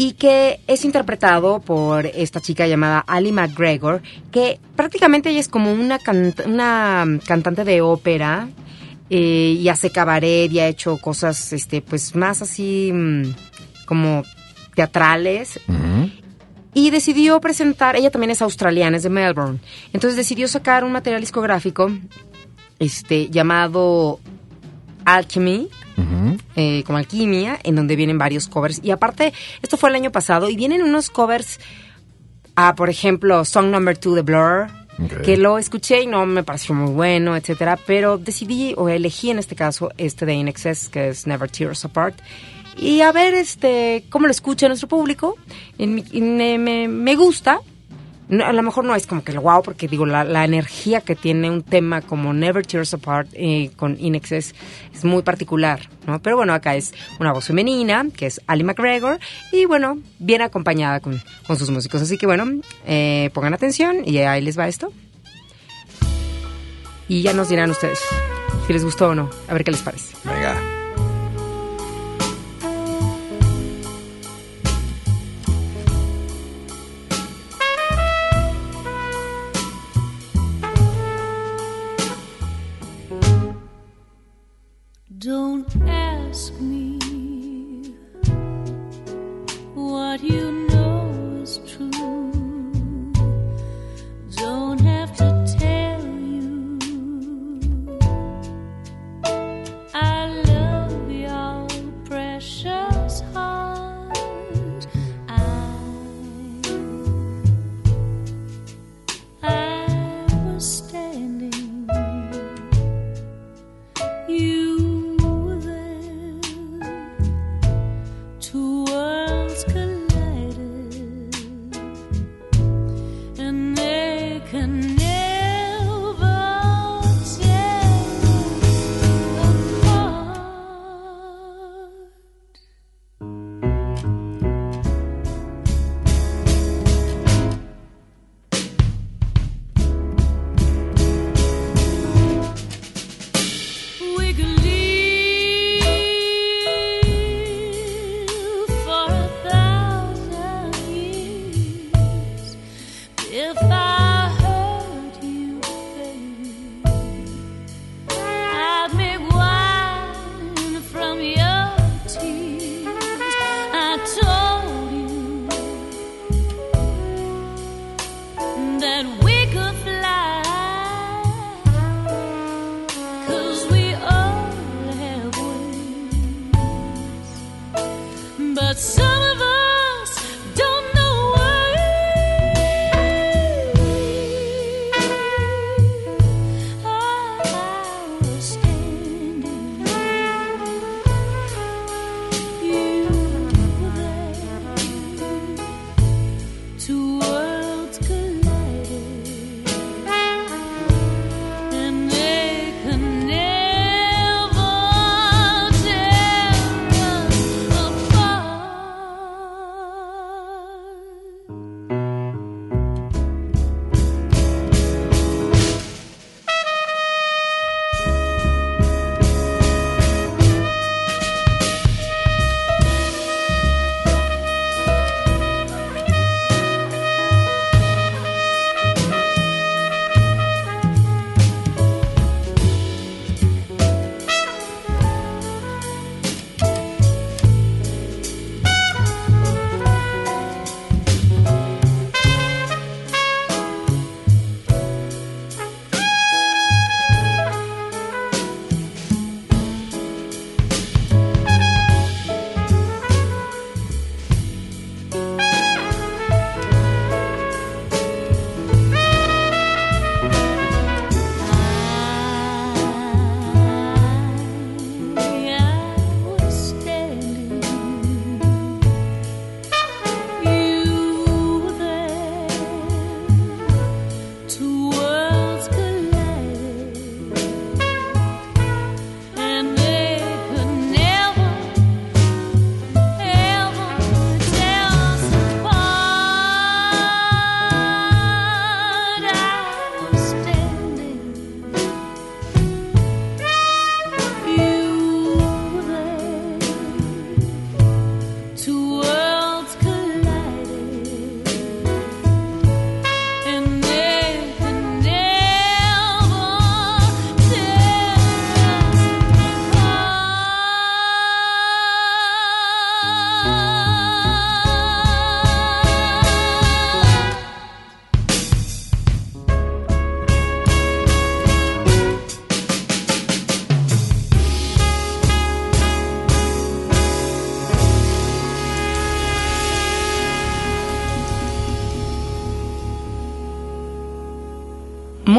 Y que es interpretado por esta chica llamada Ali McGregor, que prácticamente ella es como una, una cantante de ópera eh, y hace cabaret y ha hecho cosas este pues más así mm, como teatrales. Y decidió presentar, ella también es australiana, es de Melbourne, entonces decidió sacar un material discográfico este llamado Alchemy, eh, como alquimia, en donde vienen varios covers. Y aparte, esto fue el año pasado, y vienen unos covers a, por ejemplo, Song Number 2 de Blur, que lo escuché y no me pareció muy bueno, etcétera, pero decidí, o elegí en este caso, este de In Excess, que es Never Tear Us Apart, y a ver este cómo lo escucha nuestro público. Mi- me, me- me gusta. No, a lo mejor no es como que el wow, porque digo, la, la energía que tiene un tema como Never Tears Apart eh, con In Excess es muy particular, ¿no? Pero bueno, acá es una voz femenina, que es Ali McGregor, y bueno, bien acompañada con, con sus músicos. Así que bueno, eh, pongan atención y ahí les va esto. Y ya nos dirán ustedes si les gustó o no, a ver qué les parece. Venga. but you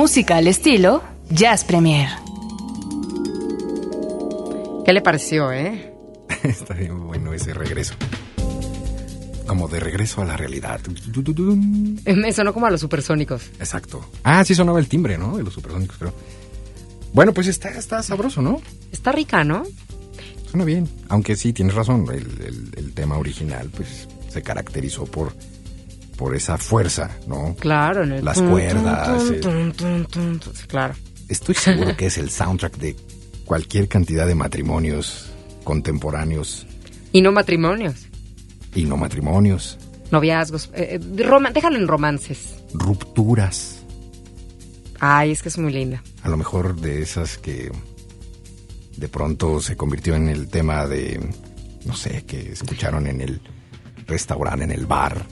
Música al estilo Jazz Premier. ¿Qué le pareció, eh? Está bien bueno ese regreso. Como de regreso a la realidad. Me sonó como a los supersónicos. Exacto. Ah, sí sonaba el timbre, ¿no? De los supersónicos, creo. Bueno, pues está, está sabroso, ¿no? Está rica, ¿no? Suena bien. Aunque sí, tienes razón. El, el- el tema original, pues, se caracterizó por, por esa fuerza, ¿no? Claro, en el Las tum, cuerdas, tum, tum, Claro. Estoy seguro que es el soundtrack de cualquier cantidad de matrimonios contemporáneos Y no matrimonios, y no matrimonios, noviazgos. eh, eh, déjalo en romances. rupturas. Ay, es que es muy linda. A lo mejor de esas que de pronto se convirtió en el tema de, no sé, que escucharon en el restaurante, en el bar.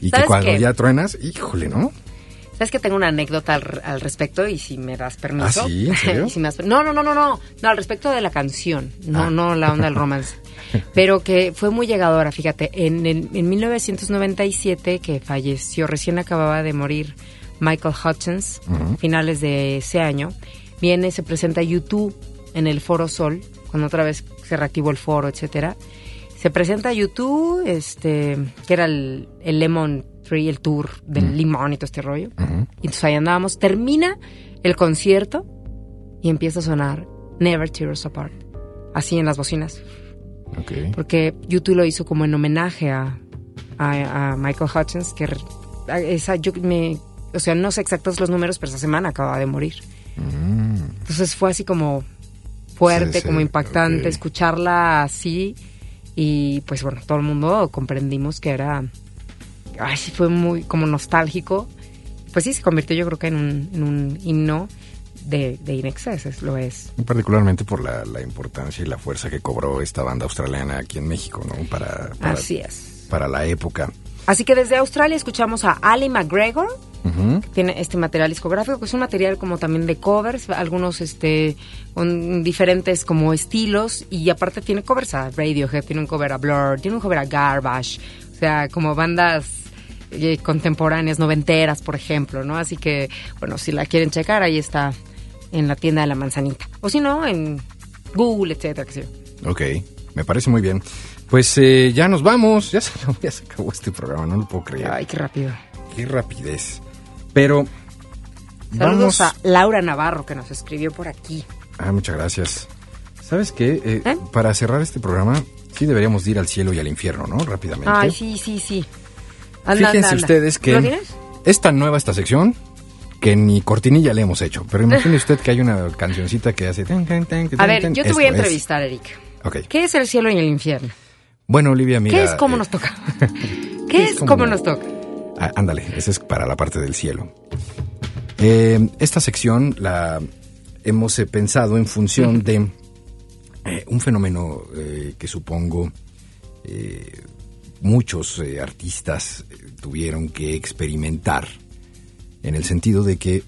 Y que ¿Sabes cuando qué? ya truenas, híjole, ¿no? ¿Sabes que tengo una anécdota al, al respecto? Y si me das permiso. ¿Ah, sí? ¿En serio? Y si me das no, no, no, no, no. No, al respecto de la canción. No, Ah. no la onda del romance. Pero que fue muy llegadora, fíjate. En, en, en 1997, que falleció, recién acababa de morir Michael Hutchins, finales de ese año, viene, se presenta YouTube en el Foro Sol, cuando otra vez se reactivó el foro, etcétera. Se presenta YouTube, este, que era el, el Lemon Tree, el tour del limón y todo este rollo. Y entonces ahí andábamos. Termina el concierto y empieza a sonar Never Tear Us Apart. Así en las bocinas. Porque YouTube lo hizo como en homenaje a, a, a Michael Hutchins, que a- esa, yo me, o sea, no sé exactos los números, pero esa semana acaba de morir. Entonces fue así como fuerte, Sí, sí, como impactante, escucharla así. Y pues bueno, todo el mundo comprendimos que era, ay, sí fue muy como nostálgico. Pues sí, se convirtió yo creo que en un, en un himno de, de Inexcess, lo es. Particularmente por la, la importancia y la fuerza que cobró esta banda australiana aquí en México, ¿no? Para, para, Así es. para la época. Así que desde Australia escuchamos a Ali McGregor que tiene este material discográfico, que es un material como también de covers, algunos este con diferentes como estilos y aparte tiene covers a Radiohead, tiene un cover a Blur, tiene un cover a Garbage, o sea, como bandas eh, contemporáneas, noventeras, por ejemplo, ¿no? Así que, bueno, si la quieren checar, ahí está en la tienda de la manzanita. O si no, en Google, etcétera, qué sé yo. Ok, me parece muy bien. Pues eh, ya nos vamos, ya se, acabó, ya se acabó este programa, no lo puedo creer. Ay, qué rápido. Qué rapidez. Pero Saludos vamos... a Laura Navarro, que nos escribió por aquí. Ah, muchas gracias. ¿Sabes qué? Eh, ¿Eh? Para cerrar este programa, sí deberíamos de ir al cielo y al infierno, ¿no? Rápidamente. Ay, sí, sí, sí. Anda, Fíjense anda, anda. ustedes que ¿Lo tienes? es tan nueva esta sección que ni cortinilla le hemos hecho. Pero imagine usted que hay una cancioncita que hace... tan, tan, tan, A ver, yo te Esto voy a es. entrevistar, Eric. Ok. ¿Qué es el cielo y el infierno? Bueno, Olivia, mira... ¿Qué es cómo eh, nos toca? ¿Qué es cómo nos toca? Ah, ándale, esa es para la parte del cielo. Eh, esta sección la hemos eh, pensado en función de un fenómeno que supongo muchos artistas tuvieron que experimentar, en el sentido de que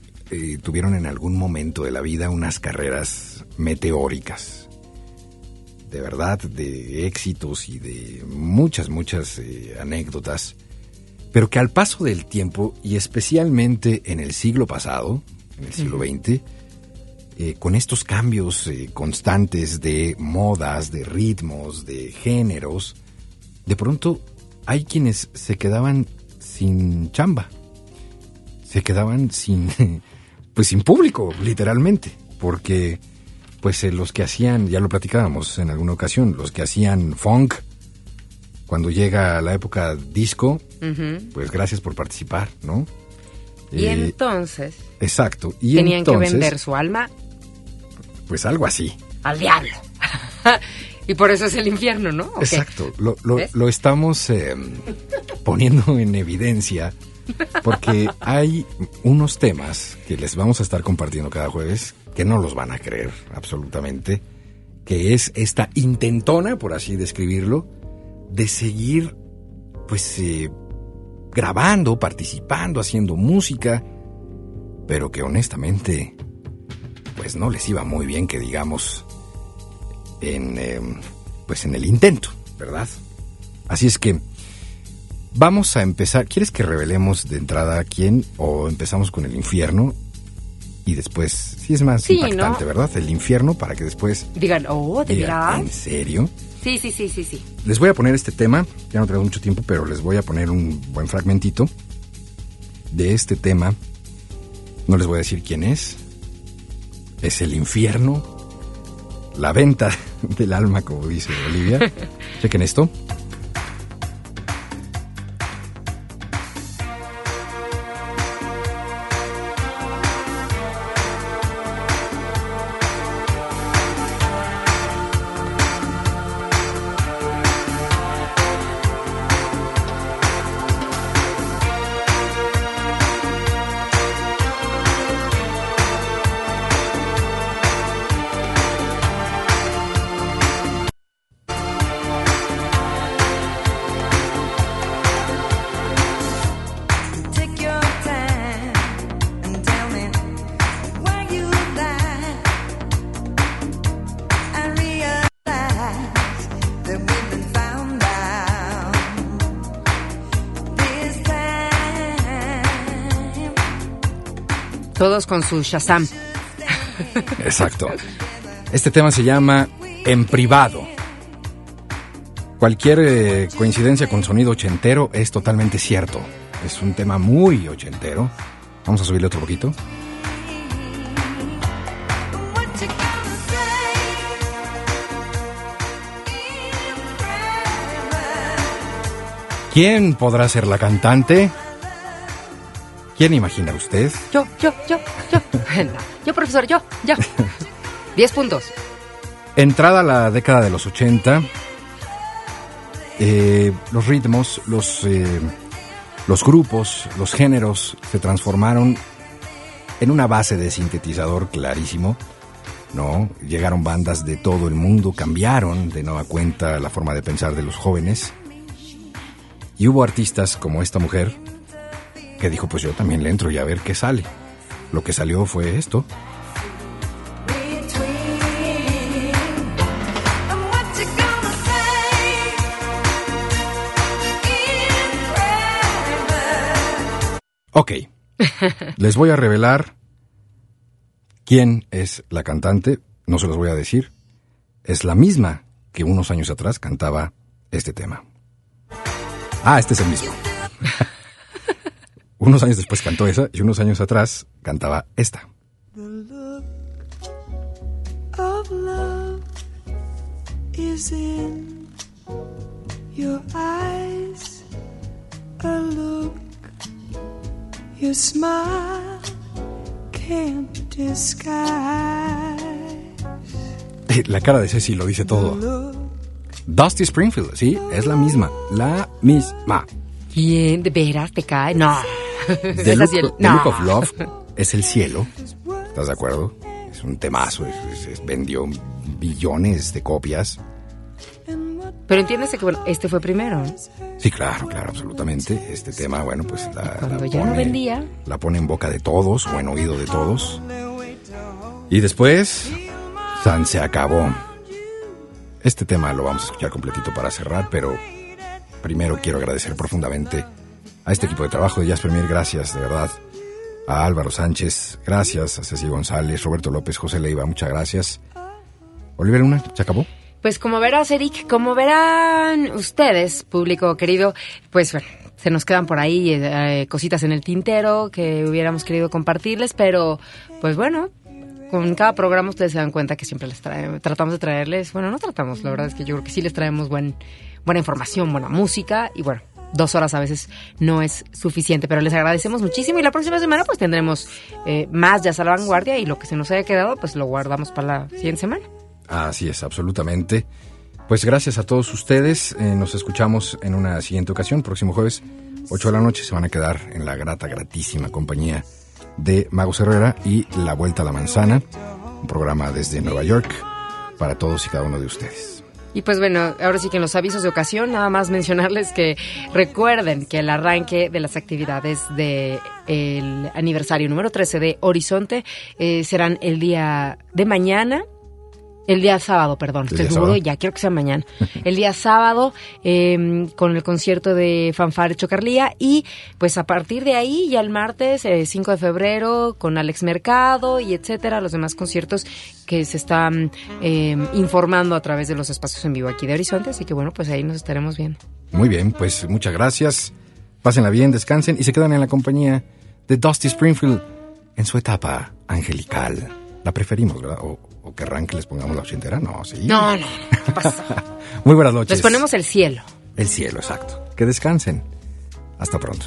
tuvieron en algún momento de la vida unas carreras meteóricas. De verdad, de éxitos y de muchas, muchas eh, anécdotas pero que al paso del tiempo, y especialmente en el siglo pasado, en el siglo XX, eh, con estos cambios eh, constantes de modas, de ritmos, de géneros, de pronto hay quienes se quedaban sin chamba, se quedaban sin, pues sin público, literalmente, porque pues eh, los que hacían, ya lo platicábamos en alguna ocasión, los que hacían funk, cuando llega la época disco, pues gracias por participar, ¿no? Y Eh, entonces exacto. Y tenían entonces, que vender su alma Pues algo así. al diablo. y por eso es el infierno, ¿no? Exacto. Lo, lo- lo estamos eh, poniendo en evidencia porque hay unos temas que les vamos a estar compartiendo cada jueves que no los van a creer absolutamente, que es esta intentona, por así describirlo, de seguir pues eh, grabando, participando, haciendo música, pero que honestamente pues no les iba muy bien que digamos en eh, pues en el intento, ¿verdad? Así es que vamos a empezar. ¿Quieres que revelemos de entrada quién o empezamos con el infierno y después sí es más Sí, impactante, ¿no? ¿verdad? El infierno para que después Digan, oh, ¿de digan? ¿en serio? Sí, sí, sí, sí, sí. Les voy a poner este tema, ya no tengo mucho tiempo, pero les voy a poner un buen fragmentito de este tema. No les voy a decir quién es. Es el infierno, la venta del alma, como dice Olivia. Chequen esto. Con su Shazam. Exacto. Este tema se llama En privado. Cualquier eh, coincidencia con sonido ochentero es totalmente cierto. Es un tema muy ochentero. Vamos a subirle otro poquito. ¿Quién podrá ser la cantante? ¿Quién imagina usted? Yo, yo, yo, yo. No, yo, profesor, yo, yo. Diez puntos. Entrada la década de los 80, eh, los ritmos, los, eh, los grupos, los géneros se transformaron en una base de sintetizador clarísimo. ¿no? Llegaron bandas de todo el mundo, cambiaron de nueva cuenta la forma de pensar de los jóvenes. Y hubo artistas como esta mujer que dijo, pues yo también le entro y a ver qué sale. Lo que salió fue esto. Ok, les voy a revelar quién es la cantante, no se los voy a decir, es la misma que unos años atrás cantaba este tema. Ah, este es el mismo. Unos años después cantó esa y unos años atrás cantaba esta. The look of love is in your eyes. A look your smile can't disguise. La cara de Ceci lo dice todo. Dusty Springfield, sí, es la misma, la misma. Bien, ¿de veras te cae? No. The Look, el- The no. Look of Love es el cielo. ¿Estás de acuerdo? Es un temazo, es- es- es- vendió billones de copias. Pero entiéndese que bueno, este fue primero. Sí, claro, claro, absolutamente. Este tema, bueno, pues la, Cuando la ya no pone- vendía. La pone en boca de todos o en oído de todos. Y después, San se acabó. Este tema lo vamos a escuchar completito para cerrar, pero primero quiero agradecer profundamente a este equipo de trabajo de Jazz Premier. Gracias, de verdad. A Álvaro Sánchez, gracias. A Ceci González, Roberto López, José Leiva, muchas gracias. Oliver Luna, ¿se acabó? Pues como verás, Eric, como verán ustedes, público querido, pues bueno, se nos quedan por ahí eh, cositas en el tintero que hubiéramos querido compartirles, pero pues bueno, con cada programa ustedes se dan cuenta que siempre les tratamos de traerles, bueno, no tratamos, la verdad es que yo creo que sí les traemos buen, buena información, buena música y bueno. Dos horas a veces no es suficiente, pero les agradecemos muchísimo y la próxima semana pues tendremos eh, más Jazz a la Vanguardia y lo que se nos haya quedado pues lo guardamos para la siguiente semana. Así es, absolutamente. Pues gracias a todos ustedes. eh, nos escuchamos en una siguiente ocasión, próximo jueves, 8 de la noche. Se van a quedar en la grata, gratísima compañía de Mago Herrera y La Vuelta a la Manzana, un programa desde Nueva York para todos y cada uno de ustedes. Y pues bueno, ahora sí que en los avisos de ocasión, nada más mencionarles que recuerden que el arranque de las actividades del aniversario número 13 de Horizonte eh, serán el día de mañana. El día sábado, perdón, ya quiero que sea mañana. El día sábado eh, con el concierto de Fanfare Chocarlía y pues a partir de ahí ya el martes eh, 5 de febrero con Alex Mercado y etcétera, los demás conciertos que se están eh, informando a través de los espacios en vivo aquí de Horizonte, así que bueno, pues ahí nos estaremos viendo. Muy bien, pues muchas gracias. Pásenla bien, descansen y se quedan en la compañía de Dusty Springfield en su etapa angelical. La preferimos, ¿verdad? O, o querrán que les pongamos la ochentera. No, sí. No, no, ¿qué pasa? Muy buenas noches. Les ponemos el cielo. El cielo, exacto. Que descansen. Hasta pronto.